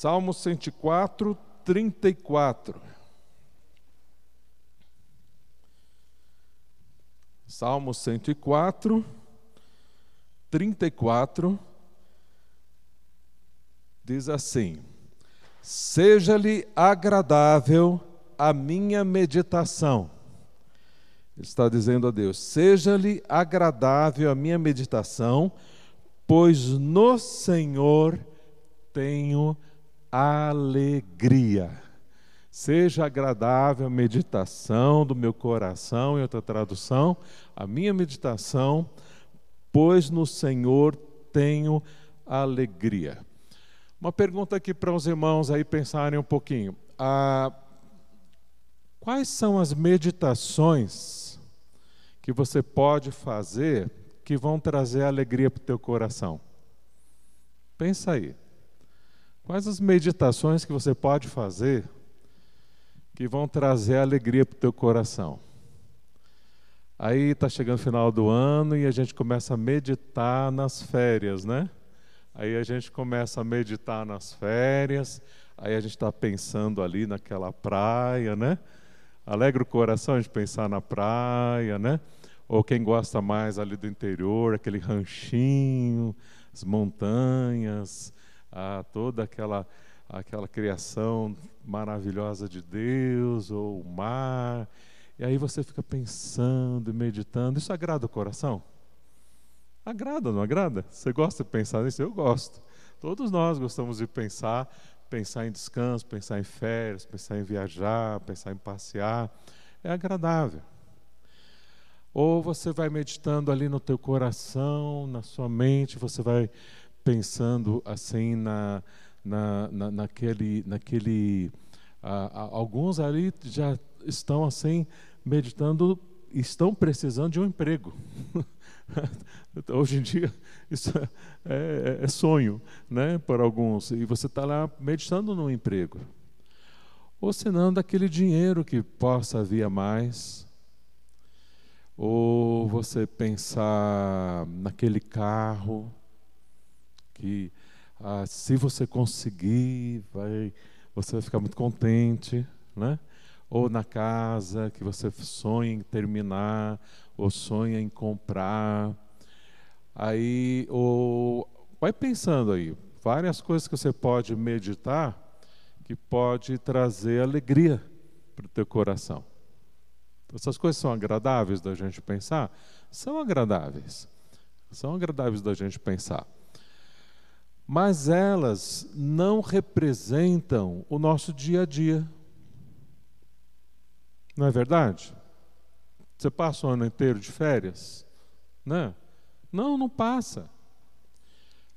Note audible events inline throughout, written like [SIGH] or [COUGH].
Salmo 104, 34. Salmo 104, 34, diz assim: Seja-lhe agradável a minha meditação. está dizendo a Deus: Seja-lhe agradável a minha meditação, pois no Senhor tenho alegria. Seja agradável a meditação do meu coração, em outra tradução, a minha meditação, pois no Senhor tenho alegria. Uma pergunta aqui para os irmãos aí pensarem um pouquinho. Ah, quais são as meditações que você pode fazer que vão trazer alegria para o teu coração? Pensa aí. Quais as meditações que você pode fazer que vão trazer alegria para o teu coração? Aí está chegando o final do ano e a gente começa a meditar nas férias, né? Aí a gente começa a meditar nas férias, aí a gente está pensando ali naquela praia, né? Alegra o coração gente pensar na praia, né? Ou quem gosta mais ali do interior, aquele ranchinho, as montanhas, ah, toda aquela aquela criação maravilhosa de Deus, ou o mar. E aí você fica pensando e meditando. Isso agrada o coração? Agrada, não agrada? Você gosta de pensar nisso? Eu gosto. Todos nós gostamos de pensar, pensar em descanso, pensar em férias, pensar em viajar, pensar em passear. É agradável. Ou você vai meditando ali no teu coração, na sua mente, você vai pensando assim na, na, na naquele, naquele ah, alguns ali já estão assim meditando, estão precisando de um emprego. [LAUGHS] Hoje em dia, isso é, é, é sonho né, para alguns. E você está lá meditando no emprego. Ou senão daquele dinheiro que possa vir a mais. Ou você pensar naquele carro que, ah, se você conseguir, vai, você vai ficar muito contente. Né? Ou na casa que você sonha em terminar ou sonha em comprar. Aí, ou, vai pensando aí, várias coisas que você pode meditar que pode trazer alegria para o teu coração. Essas coisas são agradáveis da gente pensar? São agradáveis. São agradáveis da gente pensar. Mas elas não representam o nosso dia a dia. Não é verdade? Você passa o ano inteiro de férias? Né? Não, não passa.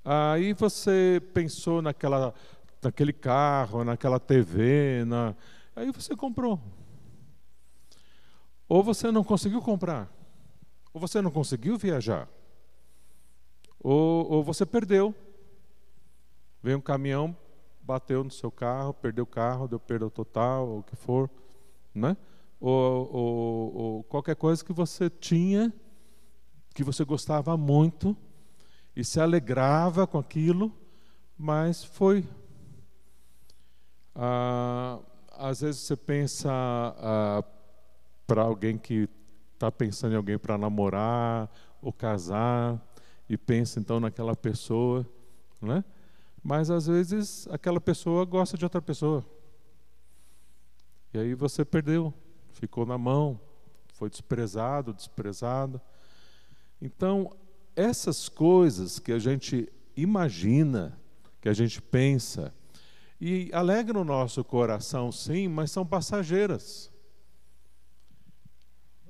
Aí você pensou naquela, naquele carro, naquela TV, na... aí você comprou. Ou você não conseguiu comprar, ou você não conseguiu viajar, ou, ou você perdeu. Veio um caminhão, bateu no seu carro, perdeu o carro, deu perda total, ou o que for, né? ou, ou, ou qualquer coisa que você tinha, que você gostava muito e se alegrava com aquilo, mas foi. Ah, às vezes você pensa ah, para alguém que está pensando em alguém para namorar ou casar e pensa então naquela pessoa, né? Mas às vezes aquela pessoa gosta de outra pessoa. E aí você perdeu ficou na mão, foi desprezado, desprezada. Então, essas coisas que a gente imagina, que a gente pensa, e alegram o nosso coração, sim, mas são passageiras.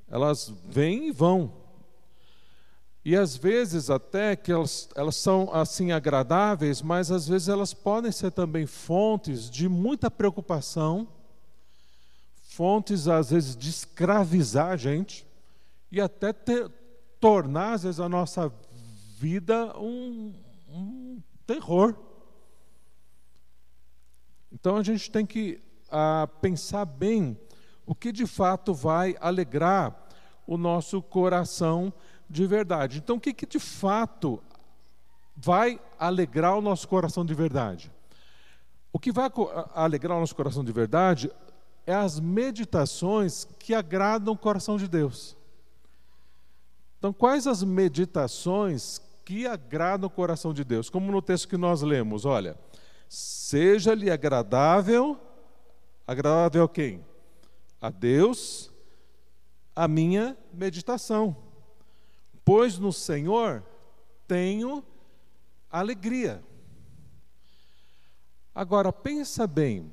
Elas vêm e vão. E às vezes até que elas, elas são assim agradáveis, mas às vezes elas podem ser também fontes de muita preocupação, fontes, às vezes, de escravizar a gente e até ter, tornar, às vezes, a nossa vida um, um terror. Então a gente tem que ah, pensar bem o que de fato vai alegrar o nosso coração de verdade. Então, o que, que de fato vai alegrar o nosso coração de verdade? O que vai alegrar o nosso coração de verdade é as meditações que agradam o coração de Deus. Então, quais as meditações que agradam o coração de Deus? Como no texto que nós lemos, olha, seja-lhe agradável, agradável a quem? A Deus, a minha meditação. Pois no Senhor tenho alegria. Agora pensa bem,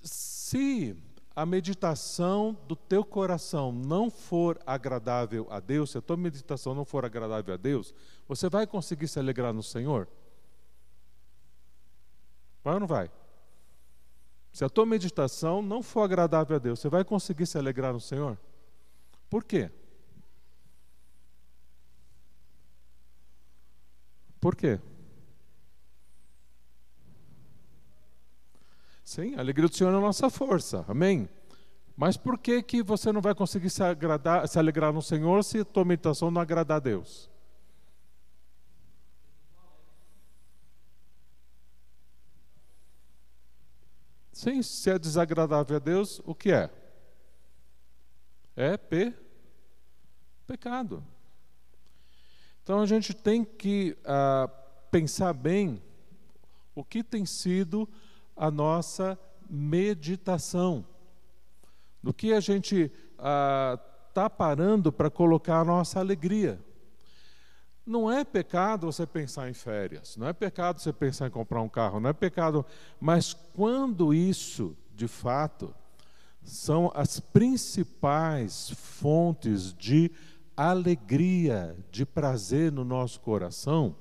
se a meditação do teu coração não for agradável a Deus, se a tua meditação não for agradável a Deus, você vai conseguir se alegrar no Senhor? Vai ou não vai? Se a tua meditação não for agradável a Deus, você vai conseguir se alegrar no Senhor? Por quê? Por quê? Sim, a alegria do Senhor é a nossa força. Amém? Mas por que, que você não vai conseguir se, agradar, se alegrar no Senhor se a tua meditação não agradar a Deus? Sim, se é desagradável a Deus, o que é? É pe pecado. Então a gente tem que uh, pensar bem o que tem sido a nossa meditação. No que a gente está ah, parando para colocar a nossa alegria. Não é pecado você pensar em férias, não é pecado você pensar em comprar um carro, não é pecado, mas quando isso, de fato, são as principais fontes de alegria, de prazer no nosso coração,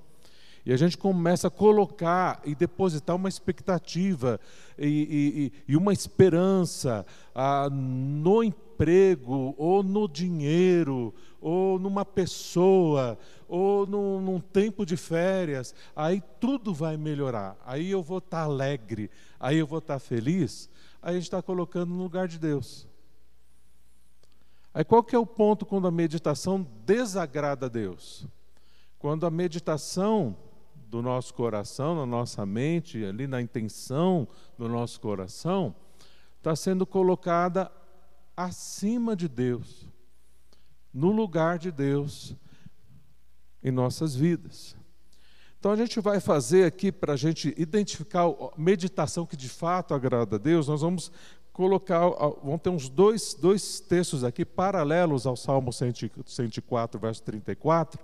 e a gente começa a colocar e depositar uma expectativa e, e, e uma esperança ah, no emprego, ou no dinheiro, ou numa pessoa, ou num, num, tempo de férias, aí tudo vai melhorar. Aí eu vou estar alegre, aí eu vou estar feliz. Aí a gente está colocando no lugar de Deus. Aí qual que é o ponto quando a meditação desagrada a Deus? Quando a meditação do nosso coração, na nossa mente, ali na intenção do nosso coração, está sendo colocada acima de Deus, no lugar de Deus em nossas vidas. Então a gente vai fazer aqui para a gente identificar a meditação que de fato agrada a Deus, nós vamos colocar, vamos ter uns dois, dois textos aqui paralelos ao Salmo 104, verso 34,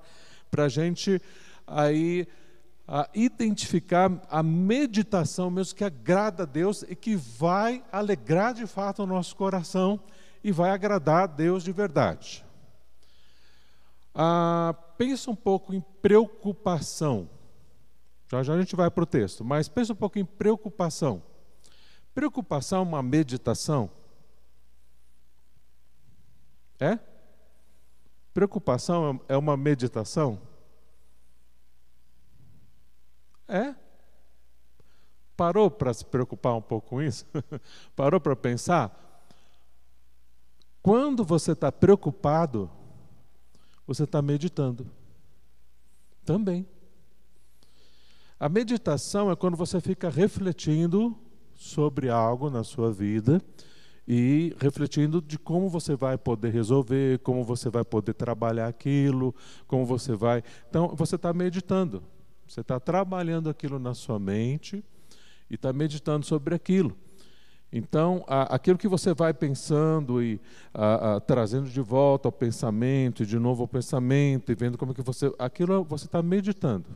para a gente aí a identificar a meditação mesmo que agrada a Deus e que vai alegrar de fato o nosso coração e vai agradar a Deus de verdade. Ah, pensa um pouco em preocupação. Já já a gente vai para o texto, mas pensa um pouco em preocupação. Preocupação é uma meditação? É? Preocupação é uma meditação? É. Parou para se preocupar um pouco com isso? [LAUGHS] Parou para pensar? Quando você está preocupado, você está meditando. Também. A meditação é quando você fica refletindo sobre algo na sua vida e refletindo de como você vai poder resolver, como você vai poder trabalhar aquilo, como você vai. Então, você está meditando. Você está trabalhando aquilo na sua mente e está meditando sobre aquilo. Então, aquilo que você vai pensando e a, a, trazendo de volta ao pensamento, e de novo ao pensamento, e vendo como que você. Aquilo você está meditando.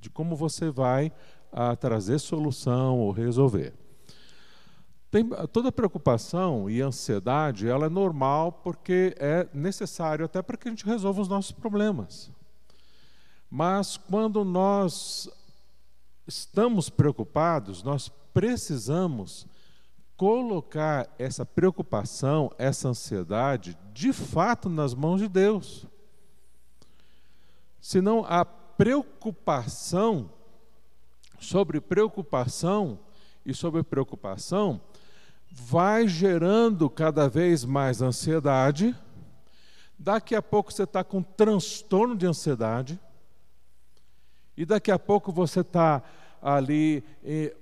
De como você vai trazer solução ou resolver. Tem, toda preocupação e ansiedade ela é normal porque é necessário até para que a gente resolva os nossos problemas. Mas quando nós estamos preocupados, nós precisamos colocar essa preocupação, essa ansiedade, de fato nas mãos de Deus. Senão a preocupação sobre preocupação e sobre preocupação vai gerando cada vez mais ansiedade. Daqui a pouco você está com transtorno de ansiedade e daqui a pouco você está ali eh,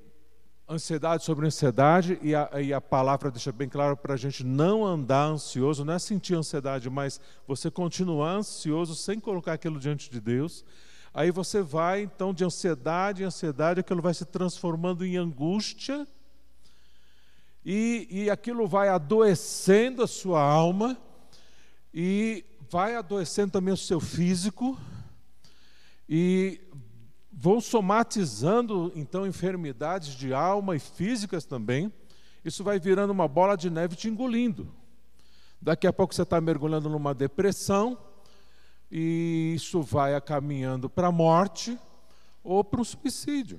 ansiedade sobre ansiedade, e a, e a palavra deixa bem claro para a gente não andar ansioso, não é sentir ansiedade, mas você continuar ansioso sem colocar aquilo diante de Deus. Aí você vai, então, de ansiedade em ansiedade, aquilo vai se transformando em angústia, e, e aquilo vai adoecendo a sua alma, e vai adoecendo também o seu físico, e vão somatizando então enfermidades de alma e físicas também. Isso vai virando uma bola de neve te engolindo. Daqui a pouco você está mergulhando numa depressão, e isso vai caminhando para a morte ou para o suicídio.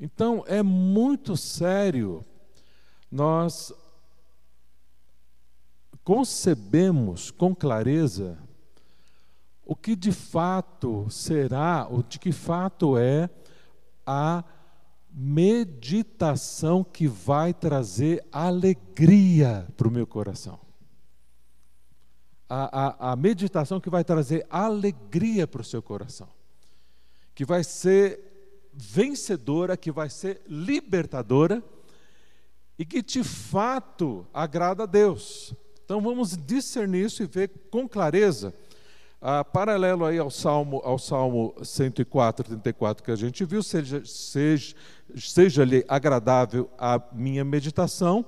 Então é muito sério nós concebemos com clareza o que de fato será, o de que fato é a meditação que vai trazer alegria para o meu coração. A, a, a, meditação que vai trazer alegria para o seu coração, que vai ser vencedora, que vai ser libertadora e que de fato agrada a Deus. Então vamos discernir isso e ver com clareza ah, paralelo aí ao Salmo, ao Salmo 104, 34 que a gente viu, seja, seja, seja-lhe agradável a minha meditação,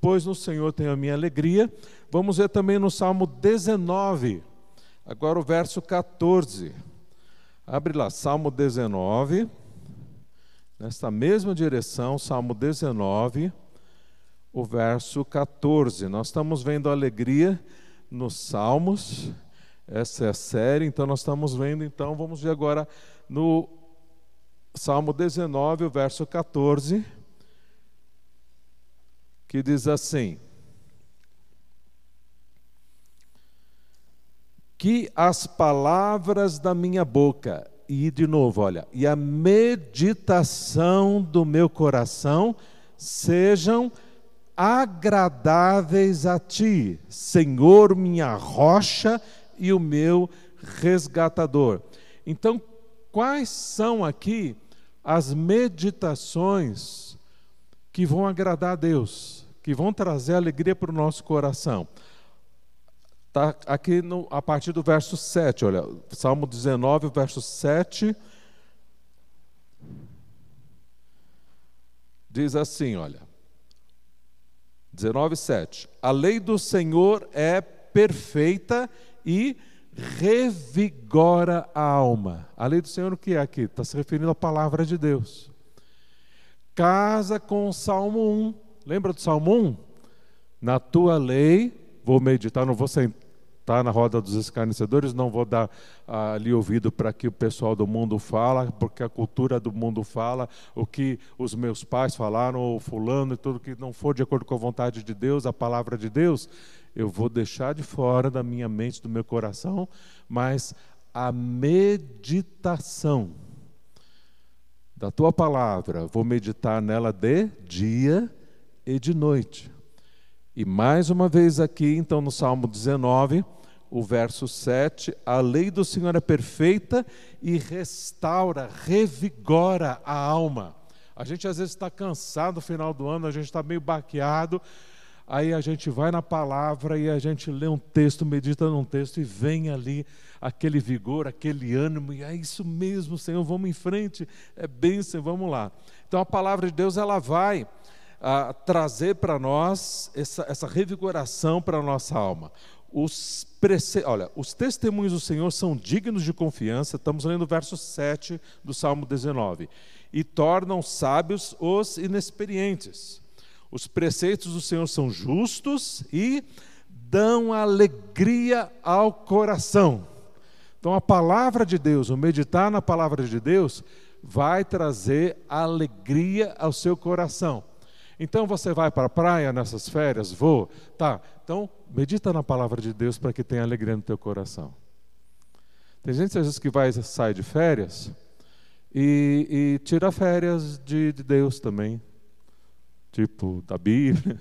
pois no Senhor tenho a minha alegria. Vamos ver também no Salmo 19, agora o verso 14. Abre lá, Salmo 19, nesta mesma direção, Salmo 19, o verso 14. Nós estamos vendo alegria nos Salmos essa é a série, então nós estamos vendo, então vamos ver agora no Salmo 19, o verso 14, que diz assim: Que as palavras da minha boca, e de novo, olha, e a meditação do meu coração sejam agradáveis a ti, Senhor, minha rocha e o meu resgatador. Então, quais são aqui as meditações que vão agradar a Deus, que vão trazer alegria para o nosso coração? Está aqui no, a partir do verso 7, olha, Salmo 19, verso 7. Diz assim, olha. 19, 7. A lei do Senhor é perfeita e revigora a alma. A lei do Senhor o que é aqui? Está se referindo à palavra de Deus. Casa com o Salmo 1. Lembra do Salmo 1? Na tua lei, vou meditar, não vou sentar na roda dos escarnecedores, não vou dar ah, ali ouvido para que o pessoal do mundo fala, porque a cultura do mundo fala, o que os meus pais falaram, ou fulano, e tudo que não for de acordo com a vontade de Deus, a palavra de Deus, eu vou deixar de fora da minha mente, do meu coração, mas a meditação da tua palavra, vou meditar nela de dia e de noite. E mais uma vez aqui, então, no Salmo 19, o verso 7, a lei do Senhor é perfeita e restaura, revigora a alma. A gente às vezes está cansado no final do ano, a gente está meio baqueado, Aí a gente vai na palavra e a gente lê um texto, medita num texto e vem ali aquele vigor, aquele ânimo, e é isso mesmo, Senhor, vamos em frente, é bênção, vamos lá. Então a palavra de Deus ela vai ah, trazer para nós essa, essa revigoração para a nossa alma. Os prece... Olha, os testemunhos do Senhor são dignos de confiança, estamos lendo o verso 7 do Salmo 19, e tornam sábios os inexperientes. Os preceitos do Senhor são justos e dão alegria ao coração. Então, a palavra de Deus, o meditar na palavra de Deus, vai trazer alegria ao seu coração. Então, você vai para a praia nessas férias? Vou. Tá. Então, medita na palavra de Deus para que tenha alegria no teu coração. Tem gente às vezes que vai sair de férias e, e tira férias de, de Deus também tipo da Bíblia.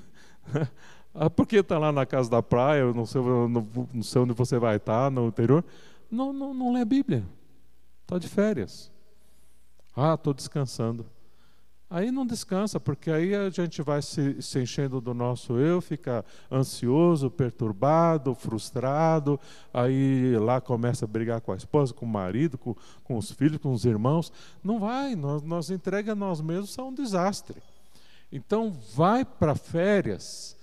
[LAUGHS] ah, por que está lá na casa da praia, não sei, não, não sei onde você vai estar, no interior? Não, não, não lê a Bíblia. Está de férias. Ah, estou descansando. Aí não descansa, porque aí a gente vai se, se, enchendo do nosso eu, fica ansioso, perturbado, frustrado, aí lá começa a brigar com a esposa, com o marido, com, com os filhos, com os irmãos. Não vai, nós, nós entrega a nós mesmos é um desastre. Então vai para férias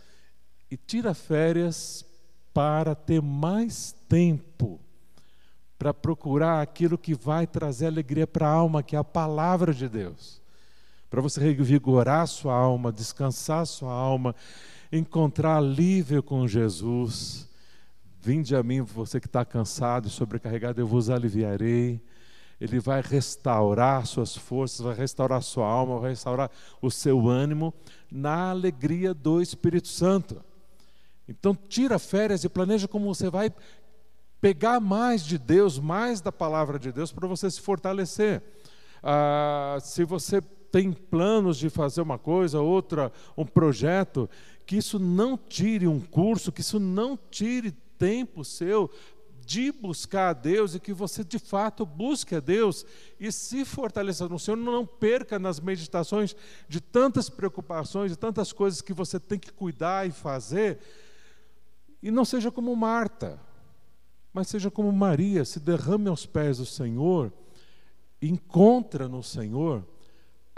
e tira férias para ter mais tempo para procurar aquilo que vai trazer alegria para a alma, que é a palavra de Deus para você revigorar sua alma, descansar sua alma, encontrar alívio com Jesus. Vinde a mim, você que está cansado e sobrecarregado, eu vos aliviarei. Ele vai restaurar suas forças, vai restaurar sua alma, vai restaurar o seu ânimo na alegria do Espírito Santo. Então, tira férias e planeja como você vai pegar mais de Deus, mais da palavra de Deus, para você se fortalecer. Ah, se você tem planos de fazer uma coisa, outra, um projeto, que isso não tire um curso, que isso não tire tempo seu de buscar a Deus e que você de fato busque a Deus e se fortaleça no Senhor, não perca nas meditações de tantas preocupações, de tantas coisas que você tem que cuidar e fazer, e não seja como Marta, mas seja como Maria, se derrame aos pés do Senhor, encontra no Senhor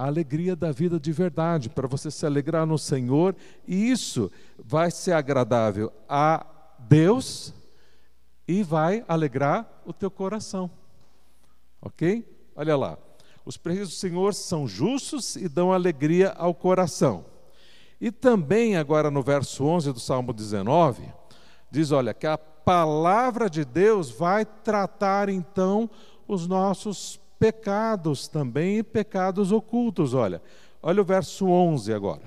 a alegria da vida de verdade, para você se alegrar no Senhor, e isso vai ser agradável a Deus e vai alegrar o teu coração. Ok? Olha lá. Os preceitos do Senhor são justos e dão alegria ao coração. E também, agora no verso 11 do Salmo 19, diz: olha, que a palavra de Deus vai tratar então os nossos pecados também e pecados ocultos. Olha, olha o verso 11 agora.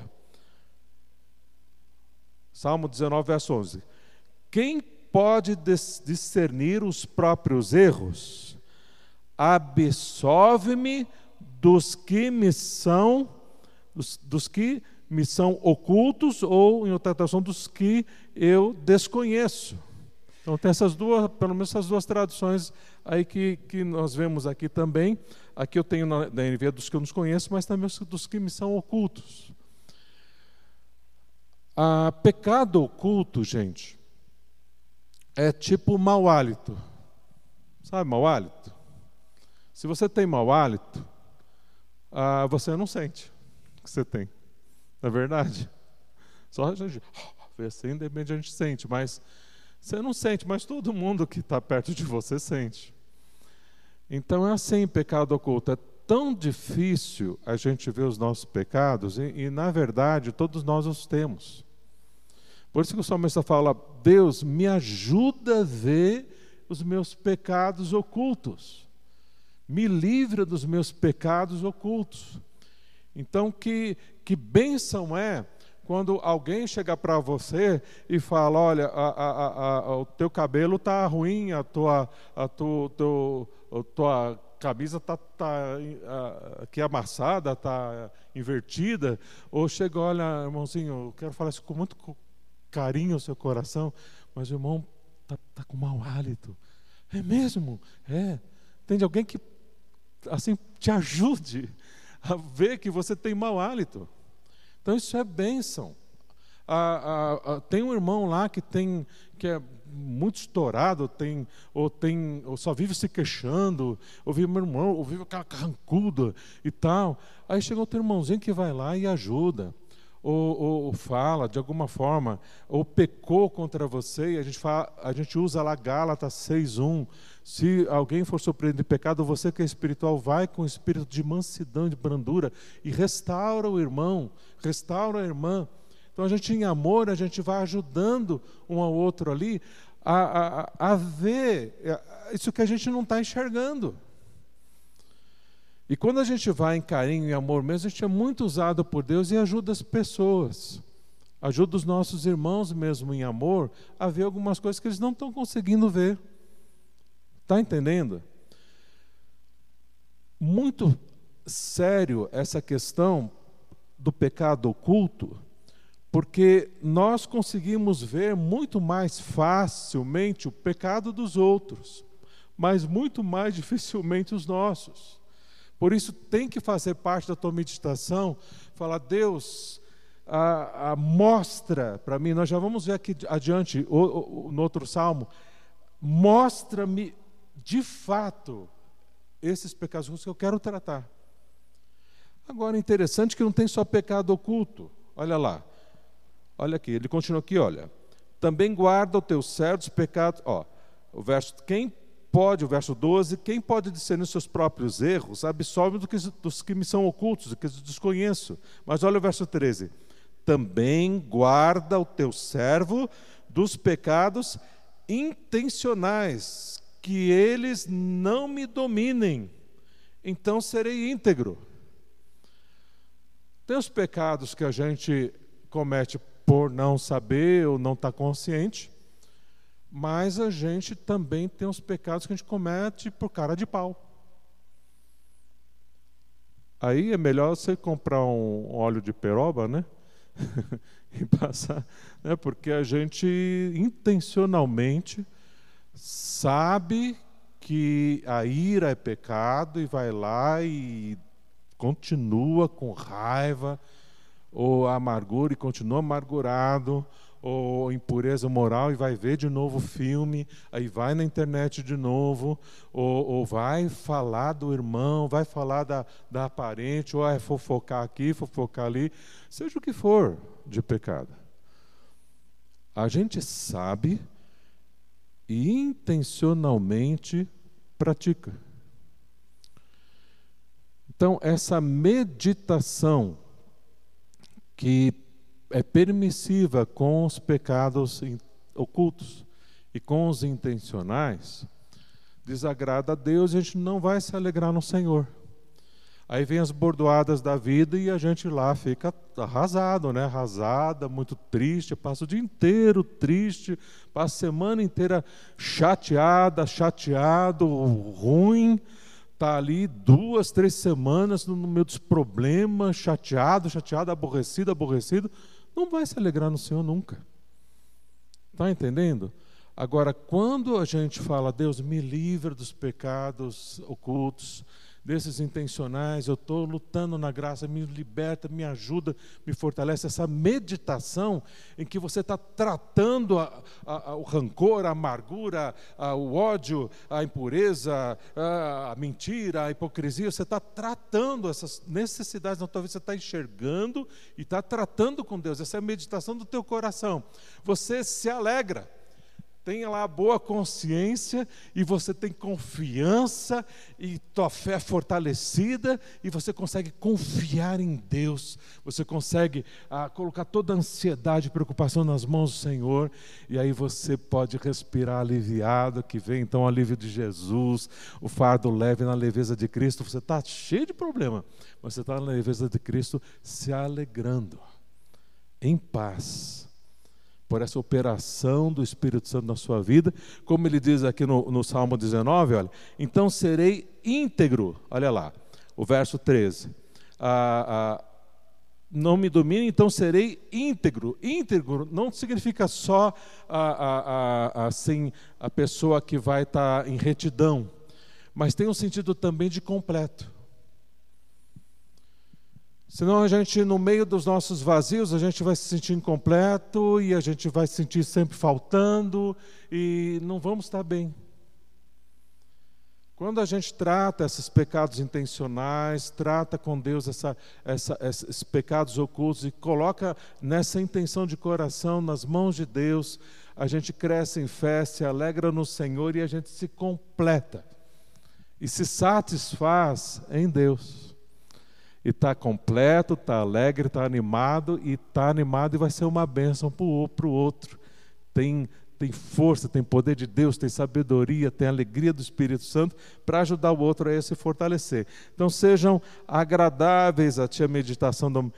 Salmo 19, verso 11. Quem pode discernir os próprios erros? Absolve-me dos que me são dos, dos que me são ocultos ou em outra tradução dos que eu desconheço. Então tem essas duas, pelo menos essas duas traduções aí que, que nós vemos aqui também. Aqui eu tenho na, na NVA dos que eu não conheço, mas também dos que me são ocultos. A pecado oculto, gente, é tipo mau hálito. Sabe mau hálito? Se você tem mau hálito, ah, você não sente que você tem. Não é verdade? Só a gente [LAUGHS] assim, de repente a gente sente, mas você não sente, mas todo mundo que está perto de você sente. Então é assim, pecado oculto. É tão difícil a gente ver os nossos pecados, e, e na verdade todos nós os temos. Por isso que o salmista fala: Deus, me ajuda a ver os meus pecados ocultos. Me livra dos meus pecados ocultos. Então, que, que bênção é quando alguém chega para você e fala, olha, a, a, o teu cabelo está ruim, a tua, a tu, teu, a tua camisa está tá, aqui amassada, está invertida, ou chega, olha, irmãozinho, eu quero falar isso com muito carinho ao seu coração, mas o irmão está tá com mau hálito. É mesmo? É. Tem alguém que assim te ajude a ver que você tem mau hálito. Então isso é bênção. Ah, ah, ah, tem um irmão lá que tem que é muito estourado, tem ou tem ou só vive se queixando, ou vive meu irmão, ou vive aquela carrancuda e tal. Aí chega outro irmãozinho que vai lá e ajuda. Ou, ou, ou, fala de alguma forma, ou pecou contra você, e a gente, fala, a gente usa lá Gálatas 6,1. Se alguém for surpreendido de pecado, você que é espiritual, vai com espírito de mansidão, de brandura, e restaura o irmão, restaura a irmã. Então a gente, em amor, a gente vai ajudando um ao outro ali a, a, a ver é, isso que a gente não está enxergando. E quando a gente vai em carinho e amor mesmo, a gente é muito usado por Deus e ajuda as pessoas. Ajuda os nossos irmãos mesmo em amor a ver algumas coisas que eles não estão conseguindo ver. Está entendendo? Muito sério essa questão do pecado oculto, porque nós conseguimos ver muito mais facilmente o pecado dos outros, mas muito mais [LAUGHS] dificilmente os nossos. Por isso, tem que fazer parte da tua meditação, falar, Deus, a, a mostra para mim, nós já vamos ver aqui adiante, o, o, no outro salmo, mostra-me de fato esses pecados que eu quero tratar. Agora, interessante que não tem só pecado oculto. Olha lá. Olha aqui, ele continua aqui, olha. Também guarda o teu certos pecados. Ó, o verso, quem pode, o verso 12, quem pode discernir os seus próprios erros, absolve do que, dos que me são ocultos, dos que eu desconheço. Mas olha o verso 13. Também guarda o teu servo dos pecados intencionais, que eles não me dominem, então serei íntegro. Tem os pecados que a gente comete por não saber ou não estar tá consciente, mas a gente também tem os pecados que a gente comete por cara de pau. Aí é melhor você comprar um óleo de peroba, né? [LAUGHS] e passar, né? Porque a gente intencionalmente sabe que a ira é pecado e vai lá e continua com raiva, ou amargura e continua amargurado, ou impureza moral e vai ver de novo o filme, aí vai na internet de novo, ou, ou vai falar do irmão, vai falar da, da parente, ou é fofocar aqui, fofocar ali, seja o que for de pecado. A gente sabe e intencionalmente pratica. Então, essa meditação que é permissiva com os pecados ocultos e com os intencionais, desagrada a Deus e a gente não vai se alegrar no Senhor. Aí vem as bordoadas da vida e a gente lá fica arrasado, né? Arrasada, muito triste, passa o dia inteiro triste, passa a semana inteira chateada, chateado, ruim, tá ali duas, três semanas no meio dos problemas, chateado, chateado, aborrecido, aborrecido, não vai se alegrar no Senhor nunca. Tá entendendo? Agora, quando a gente fala, Deus me livra dos pecados ocultos, desses intencionais, eu estou lutando na graça, me liberta, me ajuda, me fortalece. Essa meditação em que você está tratando a, a, a, o rancor, a amargura, o ódio, a impureza, a, mentira, a hipocrisia, você está tratando essas necessidades na tua vida, você está enxergando e está tratando com Deus. Essa é a meditação do teu coração. Você se alegra tenha lá boa consciência e você tem confiança e tua fé é fortalecida e você consegue confiar em Deus. Você consegue ah, colocar toda a ansiedade e preocupação nas mãos do Senhor e aí você pode respirar aliviado, que vem então o alívio de Jesus, o fardo leve na leveza de Cristo. Você está cheio de problema, mas você está na leveza de Cristo se alegrando, em paz por essa operação do Espírito Santo na sua vida, como ele diz aqui no, no Salmo 19, olha, então serei íntegro, olha lá, o verso 13, ah, ah, não me domine, então serei íntegro. Íntegro não significa só assim a pessoa que vai estar tá em retidão, mas tem um sentido também de completo. Senão a gente, no meio dos nossos vazios, a gente vai se sentir incompleto e a gente vai se sentir sempre faltando e não vamos estar bem. Quando a gente trata esses pecados intencionais, trata com Deus essa, essa, esses pecados ocultos e coloca nessa intenção de coração nas mãos de Deus, a gente cresce em fé, se alegra no Senhor e a gente se completa e se satisfaz em Deus e está completo, está alegre, está animado, e está animado e vai ser uma bênção para o outro. Tem, tem força, tem poder de Deus, tem sabedoria, tem alegria do Espírito Santo para ajudar o outro a se fortalecer. Então sejam agradáveis a ti a meditação. Do...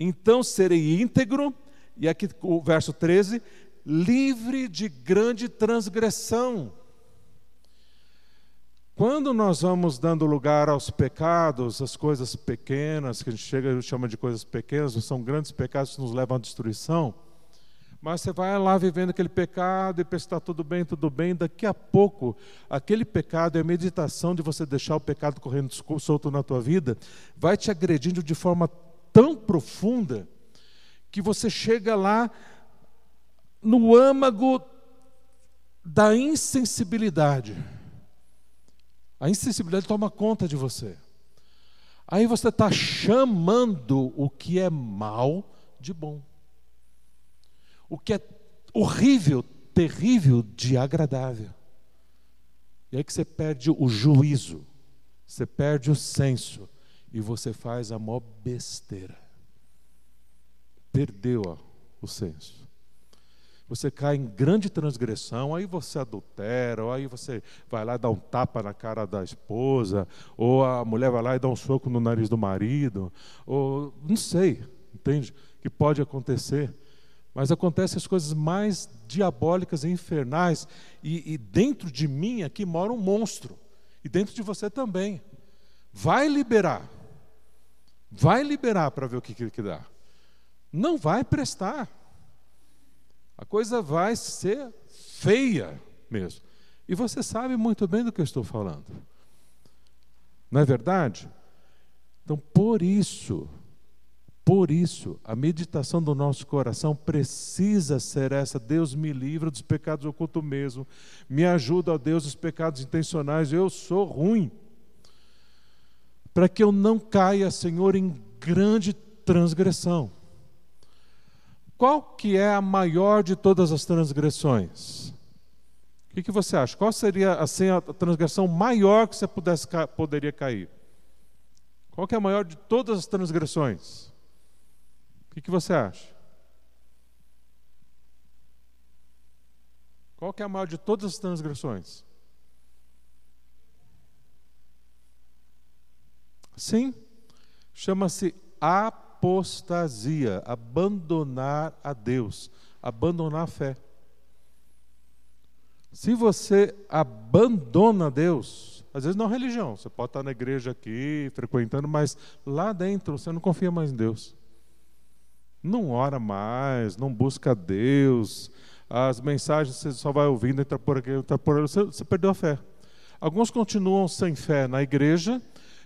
Então serei íntegro, e aqui o verso 13, livre de grande transgressão quando nós vamos dando lugar aos pecados, às coisas pequenas, que a gente chega e chama de coisas pequenas, são grandes pecados que nos levam à destruição, Mas você vai lá vivendo aquele pecado e pensa está tudo bem, tudo bem. Daqui a pouco, aquele pecado e a meditação de você deixar o pecado correndo solto na tua vida vai te agredindo de forma tão profunda que você chega lá no âmago da insensibilidade. A insensibilidade toma conta de você. Aí você está chamando o que é mal de bom. O que é horrível, terrível, de agradável. E aí que você perde o juízo, você perde o senso e você faz a maior besteira. Perdeu ó, o senso você cai em grande transgressão, aí você adultera, ou aí você vai lá dá um tapa na cara da esposa, ou a mulher vai lá e dá um soco no nariz do marido, ou não sei, entende? Que pode acontecer. Mas acontecem as coisas mais diabólicas e infernais, e, e dentro de mim aqui mora um monstro, e dentro de você também. Vai liberar. Vai liberar para ver o que, que dá. Não vai prestar a coisa vai ser feia mesmo. E você sabe muito bem do que eu estou falando. Não é verdade? Então, por isso, por isso, a meditação do nosso coração precisa ser essa: Deus me livra dos pecados ocultos mesmo, me ajuda, ó Deus, dos pecados intencionais, eu sou ruim. Para que eu não caia, Senhor, em grande transgressão. Qual que é a maior de todas as transgressões? O que, que você acha? Qual seria assim, a transgressão maior que você pudesse, poderia cair? Qual que é a maior de todas as transgressões? O que, que você acha? Qual que é a maior de todas as transgressões? Sim, chama-se a apostasia, abandonar a Deus, abandonar a fé. Se você abandona Deus, às vezes não religião, você pode estar na igreja aqui, frequentando, mas lá dentro você não confia mais em Deus. Não ora mais, não busca Deus, as mensagens você só vai ouvindo, entra por aqui, entra por ali, você, você perdeu a fé. Alguns continuam sem fé na igreja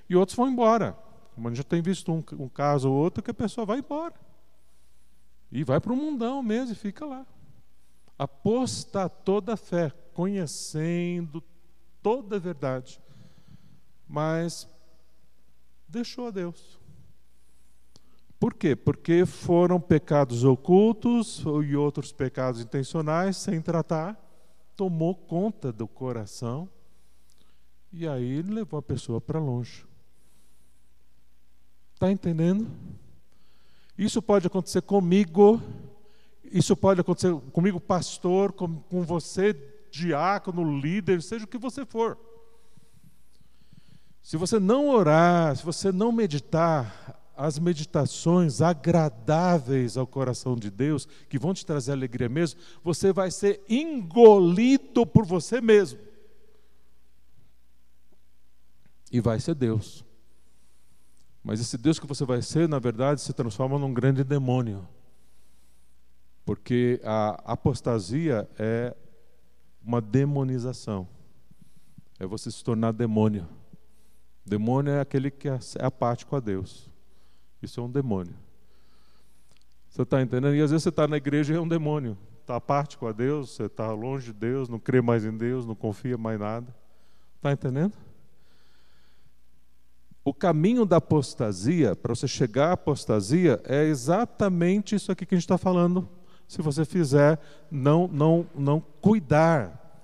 e outros vão embora. Como a gente já tem visto um, um caso ou outro que a pessoa vai embora. E vai para o mundão mesmo e fica lá. Apostatou da fé, conhecendo toda a verdade, mas deixou a Deus. Por quê? Porque foram pecados ocultos e outros pecados intencionais sem tratar, tomou conta do coração e aí levou a pessoa para longe. Está entendendo? Isso pode acontecer comigo, isso pode acontecer comigo, pastor, com, com você, diácono, líder, seja o que você for. Se você não orar, se você não meditar, as meditações agradáveis ao coração de Deus, que vão te trazer alegria mesmo, você vai ser engolido por você mesmo. E vai ser Deus. Mas esse Deus que você vai ser, na verdade, se transforma num grande demônio. Porque a apostasia é uma demonização. É você se tornar demônio. Demônio é aquele que é apático a Deus. Isso é um demônio. Você está entendendo? E às vezes você está na igreja e é um demônio. Está apático a Deus, você está longe de Deus, não crê mais em Deus, não confia mais em nada. Está entendendo? O caminho da apostasia, para você chegar à apostasia, é exatamente isso aqui que a gente está falando. Se você fizer, não, não, não cuidar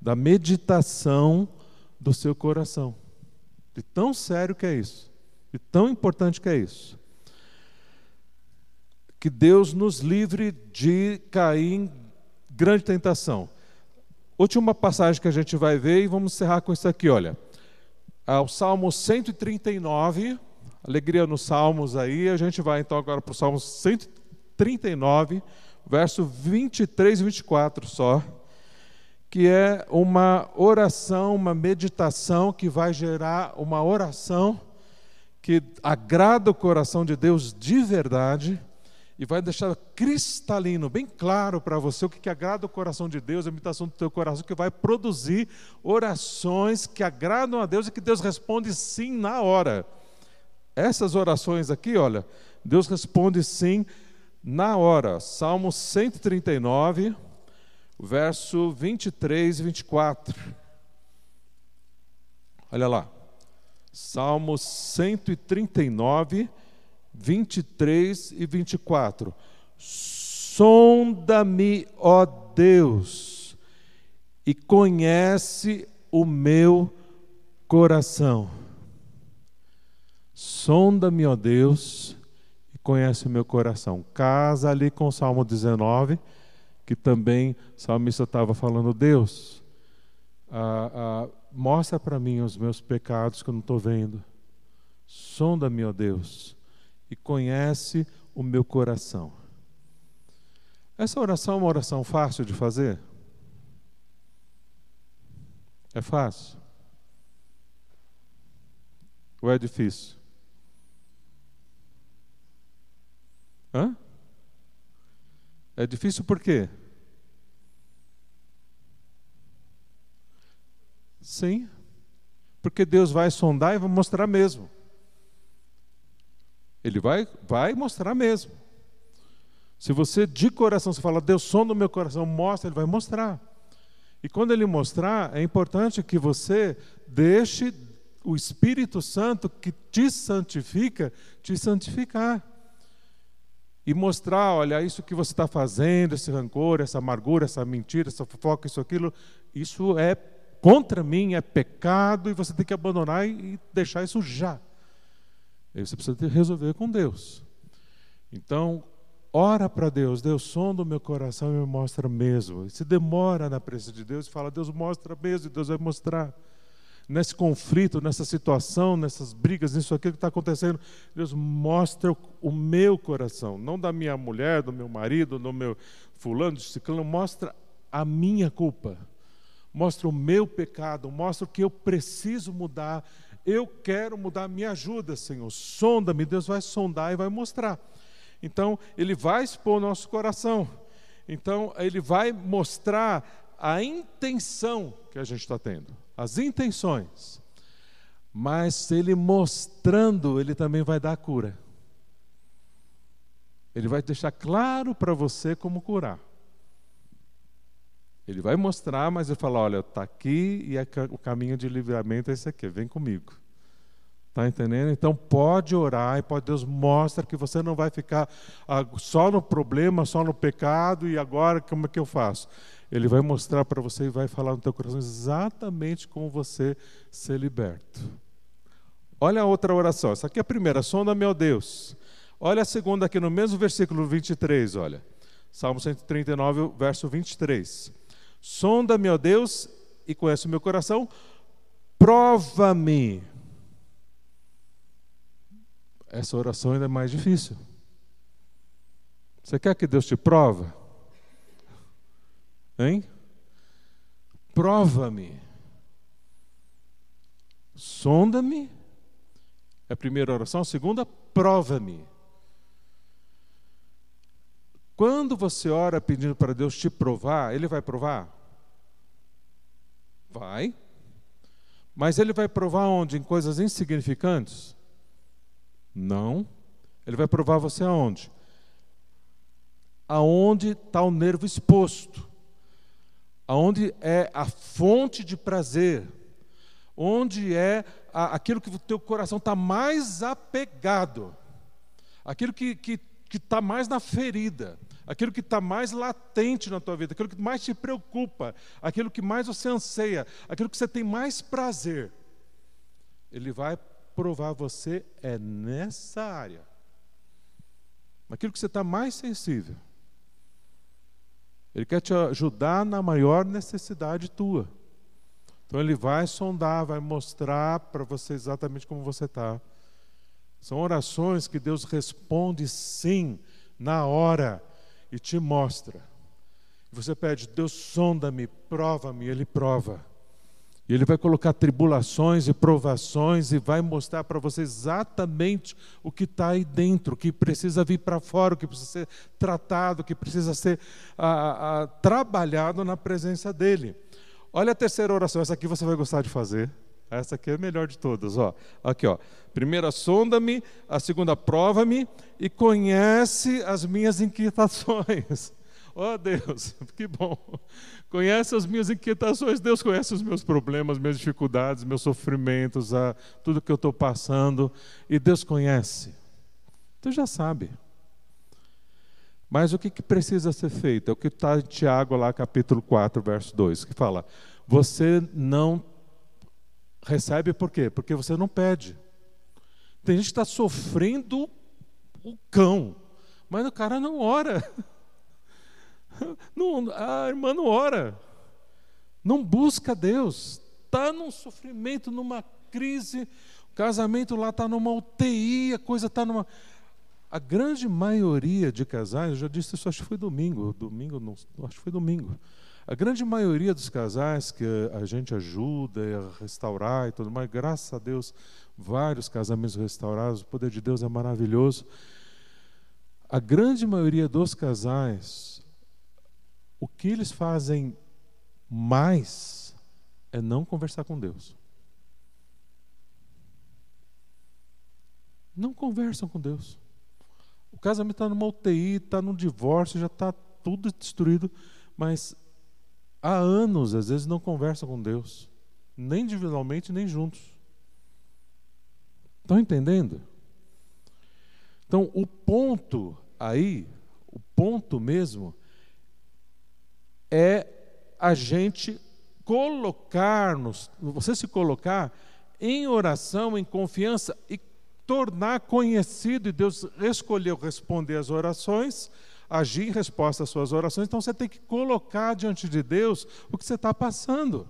da meditação do seu coração. De tão sério que é isso, de tão importante que é isso. Que Deus nos livre de cair em grande tentação. Última passagem que a gente vai ver e vamos encerrar com isso aqui, olha ao Salmo 139, alegria nos Salmos aí, a gente vai então agora para o Salmo 139, verso 23 e 24 só, que é uma oração, uma meditação que vai gerar uma oração que agrada o coração de Deus de verdade e vai deixar cristalino, bem claro para você o que, que agrada o coração de Deus, a imitação do teu coração, que vai produzir orações que agradam a Deus e que Deus responde sim na hora. Essas orações aqui, olha, Deus responde sim na hora. Salmo 139, verso 23 e 24. Olha lá. Salmo 139, 23 e 24. Sonda-me, ó Deus, e conhece o meu coração. Sonda-me, ó Deus, e conhece o meu coração. Casa ali com o Salmo 19, que também o salmista estava falando, Deus, ah, ah, mostra para mim os meus pecados que eu não estou vendo. Sonda-me, ó Deus, e conhece o meu coração. Essa oração é uma oração fácil de fazer? É fácil? Ou é difícil? Hã? É difícil por quê? Sim. Porque Deus vai sondar e vai mostrar mesmo. Ele vai, vai mostrar mesmo. Se você de coração se fala, Deus sonda o meu coração, mostra, ele vai mostrar. E quando ele mostrar, é importante que você deixe o Espírito Santo que te santifica, te santificar. E mostrar, olha, isso que você está fazendo, esse rancor, essa amargura, essa mentira, essa fofoca, isso, aquilo, isso é contra mim, é pecado, e você tem que abandonar e deixar isso já. Aí você precisa resolver com Deus. Então, ora para Deus, Deus sonda o meu coração e me mostra mesmo. E se demora na presença de Deus, fala, Deus mostra mesmo, e Deus vai mostrar. Nesse conflito, nessa situação, nessas brigas, nisso aqui que está acontecendo, Deus mostra o meu coração, não da minha mulher, do meu marido, do meu fulano, do ciclano, mostra a minha culpa, mostra o meu pecado, mostra o que eu preciso mudar eu quero mudar, me ajuda, Senhor. Sonda-me, Deus vai sondar e vai mostrar. Então, Ele vai expor nosso coração. Então, Ele vai mostrar a intenção que a gente está tendo, as intenções. Mas Ele mostrando, Ele também vai dar a cura. Ele vai deixar claro para você como curar. Ele vai mostrar, mas ele fala: olha, está aqui e é o caminho de livramento é esse aqui, vem comigo. Está entendendo? Então pode orar e pode Deus mostra que você não vai ficar ah, só no problema, só no pecado e agora como é que eu faço? Ele vai mostrar para você e vai falar no teu coração exatamente como você ser liberto. Olha a outra oração. Essa aqui é a primeira. Sonda meu Deus. Olha a segunda aqui no mesmo versículo 23, olha. Salmo 139, verso 23. Sonda-me, ó Deus, e conhece o meu coração, prova-me. Essa oração ainda é mais difícil. Você quer que Deus te prova? Hein? Prova-me. Sonda-me. É a primeira oração. A segunda, prova-me. Quando você ora pedindo para Deus te provar, Ele vai provar? Vai. Mas Ele vai provar onde? Em coisas insignificantes? Não. Ele vai provar você aonde? Aonde está o nervo exposto. Aonde é a fonte de prazer. Onde é a, aquilo que o teu coração está mais apegado. Aquilo que, que que está mais na ferida, aquilo que está mais latente na tua vida, aquilo que mais te preocupa, aquilo que mais você anseia, aquilo que você tem mais prazer, ele vai provar você é nessa área, naquilo que você está mais sensível. Ele quer te ajudar na maior necessidade tua. Então ele vai sondar, vai mostrar para você exatamente como você está. São orações que Deus responde sim, na hora, e te mostra. Você pede, Deus sonda-me, prova-me, Ele prova. E ele vai colocar tribulações e provações e vai mostrar para você exatamente o que está aí dentro, o que precisa vir para fora, o que precisa ser tratado, o que precisa ser ah, ah, trabalhado na presença dele. Olha a terceira oração, essa aqui você vai gostar de fazer. Essa aqui é a melhor de todas. Ó. Aqui, ó. Primeira, sonda-me. A segunda, prova-me. E conhece as minhas inquietações. [LAUGHS] Ó oh, Deus, [LAUGHS] que bom. Conhece as minhas inquietações. Deus conhece os meus problemas, minhas dificuldades, meus sofrimentos, a, tudo que eu estou passando. E Deus conhece. Deus já sabe. Mas o que, que precisa ser feito? É o que está em Tiago, lá, capítulo 4, verso 2, que fala: Você não recebe por quê? Porque você não pede. Tem gente que está sofrendo o cão, mas o cara não ora. [LAUGHS] Não, a irmã não ora, não busca Deus, está num sofrimento, numa crise, o casamento lá está numa UTI, a coisa está numa. A grande maioria de casais, eu já disse isso, acho que foi domingo, domingo, não, acho que foi domingo. A grande maioria dos casais que a gente ajuda a restaurar e tudo mais, graças a Deus, vários casamentos restaurados, o poder de Deus é maravilhoso. A grande maioria dos casais, o que eles fazem mais é não conversar com Deus. Não conversam com Deus. O casamento está numa UTI, está num divórcio, já está tudo destruído, mas há anos, às vezes, não conversam com Deus, nem individualmente, nem juntos. Estão entendendo? Então, o ponto aí, o ponto mesmo, é a gente colocar-nos, você se colocar em oração, em confiança e tornar conhecido, e Deus escolheu responder as orações agir em resposta às suas orações, então você tem que colocar diante de Deus o que você está passando.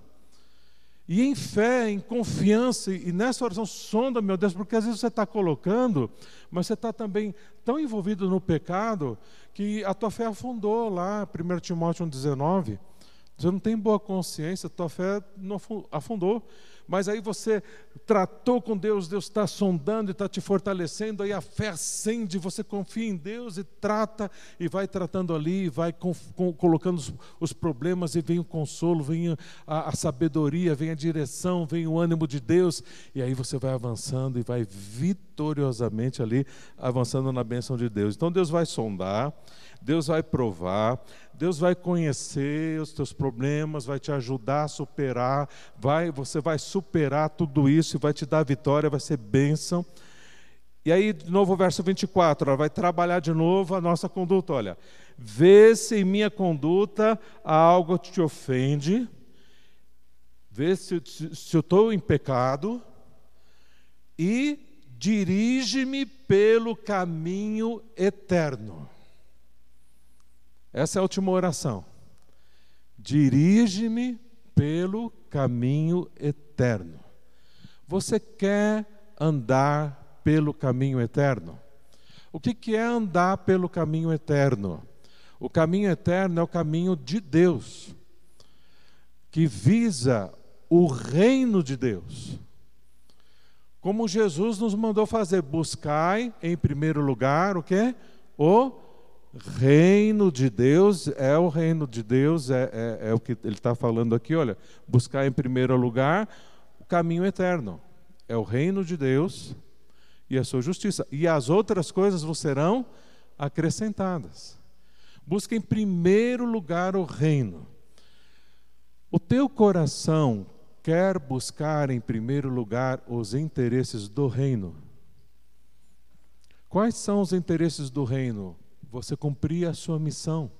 E em fé, em confiança, e nessa oração, sonda, meu Deus, porque às vezes você está colocando, mas você está também tão envolvido no pecado que a tua fé afundou lá, 1 Timóteo 1,19. Você não tem boa consciência, tua fé não afundou mas aí você tratou com Deus, Deus está sondando e está te fortalecendo, aí a fé acende, você confia em Deus e trata, e vai tratando ali, vai com, com, colocando os, os, problemas, e vem o consolo, vem a, a sabedoria, vem a direção, vem o ânimo de Deus, e aí você vai avançando e vai vitoriosamente ali, avançando na bênção de Deus. Então Deus vai sondar, Deus vai provar, Deus vai conhecer os teus problemas, vai te ajudar a superar, vai, você vai superar tudo isso e vai te dar vitória, vai ser bênção. E aí, de novo, o verso 24, ela vai trabalhar de novo a nossa conduta. Olha, vê se em minha conduta há algo que te ofende, vê se, se eu estou em pecado, e dirige-me pelo caminho eterno. Essa é a última oração. Dirige-me pelo caminho eterno. Você quer andar pelo caminho eterno? O que, é andar pelo caminho eterno? O caminho eterno é o caminho de Deus, que visa o reino de Deus. Como Jesus nos mandou fazer, buscai em primeiro lugar o que? O reino de Deus é o reino de Deus, é, é, é o que ele está falando aqui. Olha, buscar em primeiro lugar o caminho eterno. É o reino de Deus e a sua justiça. E as outras coisas vos serão acrescentadas. Busca em primeiro lugar o reino. O teu coração quer buscar em primeiro lugar os interesses do reino. Quais são os interesses do reino? Você cumprir a sua missão.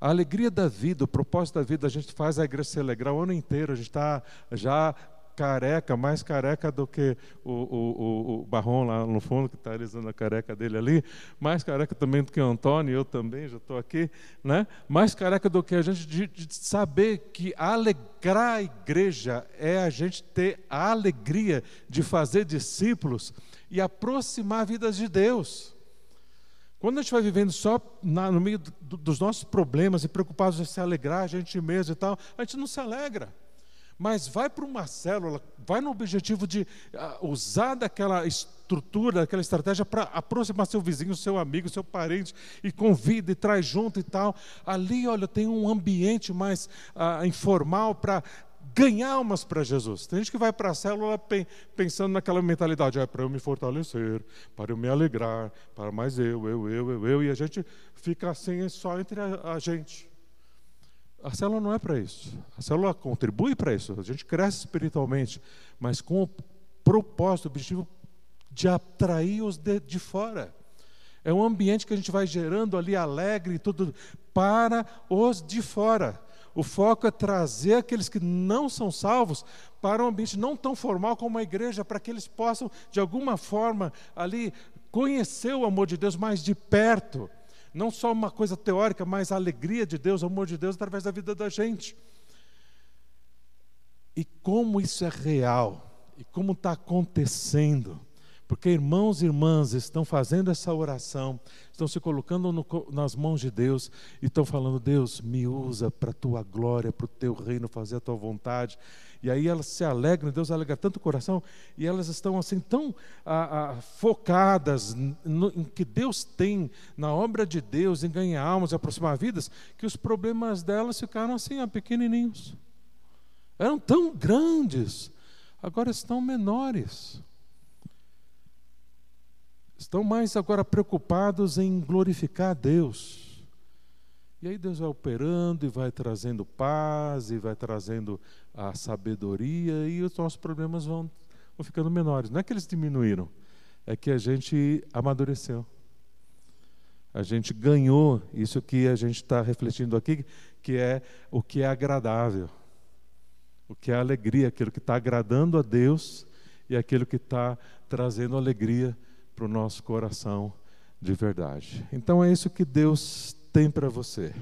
A alegria da vida, o propósito da vida, a gente faz a igreja se alegrar o ano inteiro, a gente está já careca, mais careca do que o, o, o Barrom lá no fundo, que está alisando a careca dele ali, mais careca também do que o Antônio, eu também já estou aqui, né? mais careca do que a gente de, de saber que alegrar a igreja é a gente ter a alegria de fazer discípulos e aproximar vidas de Deus. Quando a gente vai vivendo só na, no meio do, dos nossos problemas e preocupados em se alegrar a gente mesmo e tal, a gente não se alegra. Mas vai para uma célula, vai no objetivo de uh, usar daquela estrutura, daquela estratégia para aproximar seu vizinho, seu amigo, seu parente, e convida e traz junto e tal. Ali, olha, tem um ambiente mais uh, informal para ganhar almas para Jesus. Tem gente que vai para a célula pensando naquela mentalidade, é para eu me fortalecer, para eu me alegrar, para mais eu, eu, eu, eu, eu, e a gente fica assim só entre a, a gente. A célula não é para isso. A célula contribui para isso. A gente cresce espiritualmente, mas com o propósito, o objetivo de atrair os de, de fora. É um ambiente que a gente vai gerando ali alegre e tudo para os de fora. O foco é trazer aqueles que não são salvos para um ambiente não tão formal como a igreja, para que eles possam, de alguma forma, ali conhecer o amor de Deus mais de perto. Não só uma coisa teórica, mas a alegria de Deus, o amor de Deus através da vida da gente. E como isso é real, e como está acontecendo. Porque irmãos e irmãs estão fazendo essa oração, estão se colocando no, nas mãos de Deus e estão falando: Deus, me usa para a tua glória, para o teu reino, fazer a tua vontade. E aí elas se alegram, Deus alegra tanto o coração, e elas estão assim tão ah, ah, focadas no, em que Deus tem, na obra de Deus, em ganhar almas e aproximar vidas, que os problemas delas ficaram assim, ah, pequenininhos. Eram tão grandes, agora estão menores estão mais agora preocupados em glorificar a Deus. E aí Deus vai operando e vai trazendo paz e vai trazendo a sabedoria e os nossos problemas vão, vão ficando menores. Não é que eles diminuíram, é que a gente amadureceu. A gente ganhou isso que a gente está refletindo aqui, que é o que é agradável, o que é alegria, aquilo que está agradando a Deus e aquilo que está trazendo alegria para o nosso coração de verdade. Então é isso que Deus tem para você.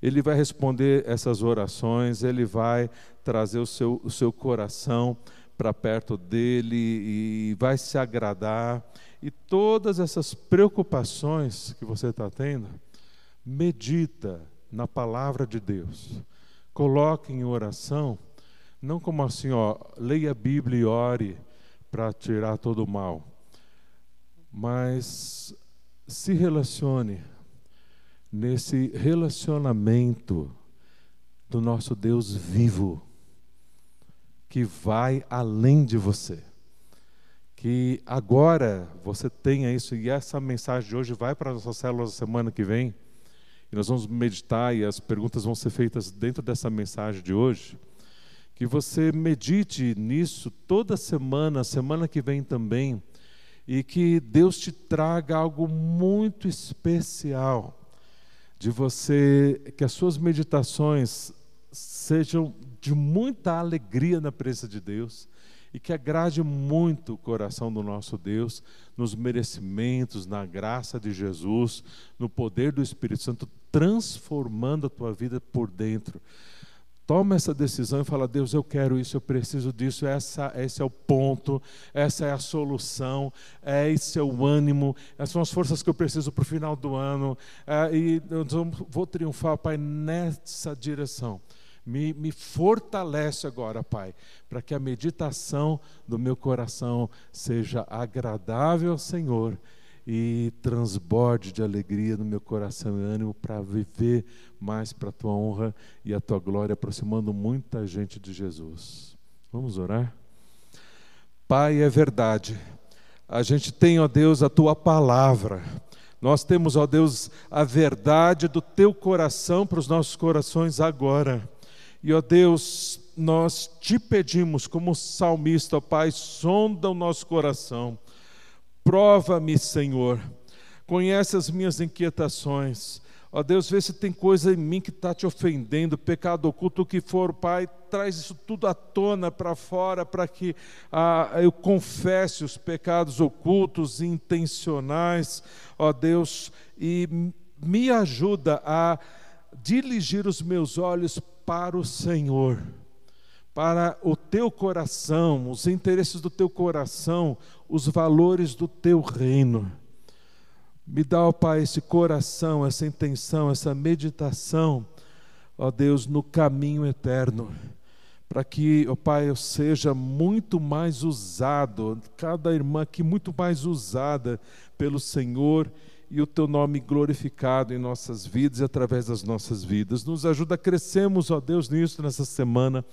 Ele vai responder essas orações, ele vai trazer o seu, o seu coração para perto dele e vai se agradar. E todas essas preocupações que você está tendo, medita na palavra de Deus. Coloque em oração, não como assim, ó, leia a Bíblia e ore para tirar todo o mal mas se relacione nesse relacionamento do nosso Deus vivo, que vai além de você. Que agora você tenha isso, e essa mensagem de hoje vai para a nossa célula semana que vem, e nós vamos meditar, e as perguntas vão ser feitas dentro dessa mensagem de hoje. Que você medite nisso toda semana, semana que vem também e que Deus te traga algo muito especial, de você, que as suas meditações sejam de muita alegria na presença de Deus e que agrade muito o coração do nosso Deus, nos merecimentos, na graça de Jesus, no poder do Espírito Santo, transformando a tua vida por dentro. Toma essa decisão e fala: Deus, eu quero isso, eu preciso disso, essa, esse é o ponto, essa é a solução, é esse é o ânimo, essas são as forças que eu preciso para o final do ano, é, e eu vou triunfar, Pai, nessa direção. Me, me fortalece agora, Pai, para que a meditação do meu coração seja agradável ao Senhor e transborde de alegria no meu coração e ânimo para viver mais para a tua honra e a tua glória, aproximando muita gente de Jesus. Vamos orar? Pai, é verdade. A gente tem, ó Deus, a tua palavra. Nós temos, ó Deus, a verdade do teu coração para os nossos corações agora. E, ó Deus, nós te pedimos, como salmista, ó Pai, sonda o nosso coração Prova-me, Senhor. Conhece as minhas inquietações. Ó Deus, vê se tem coisa em mim que está te ofendendo, pecado oculto, o que for, Pai, traz isso tudo à tona para fora, para que ah, eu confesse os pecados ocultos e intencionais, ó Deus, e me ajuda a dirigir os meus olhos para o Senhor para o teu coração, os interesses do teu coração, os valores do teu reino. Me dá, ó Pai, esse coração, essa intenção, essa meditação, ó Deus, no caminho eterno, para que, ó Pai, eu seja muito mais usado, cada irmã aqui muito mais usada pelo Senhor e o teu nome glorificado em nossas vidas e através das nossas vidas. Nos ajuda a crescermos, ó Deus, nisso nessa semana,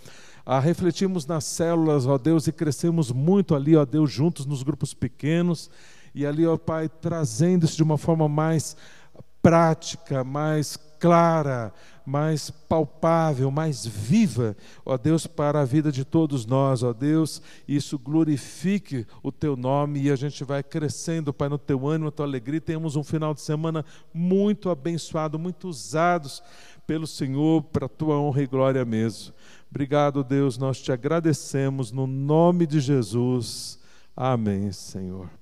a refletirmos nas células, ó Deus, e crescemos muito ali, ó Deus, juntos nos grupos pequenos e ali, ó Pai, trazendo isso de uma forma mais prática, mais clara, mais palpável, mais viva, ó Deus, para a vida de todos nós, ó Deus, isso glorifique o teu nome e a gente vai crescendo, Pai, no teu ânimo, na tua alegria. Temos um final de semana muito abençoado, muito usados pelo Senhor para a tua honra e glória mesmo. Obrigado, Deus, nós te agradecemos no nome de Jesus. Amém, Senhor.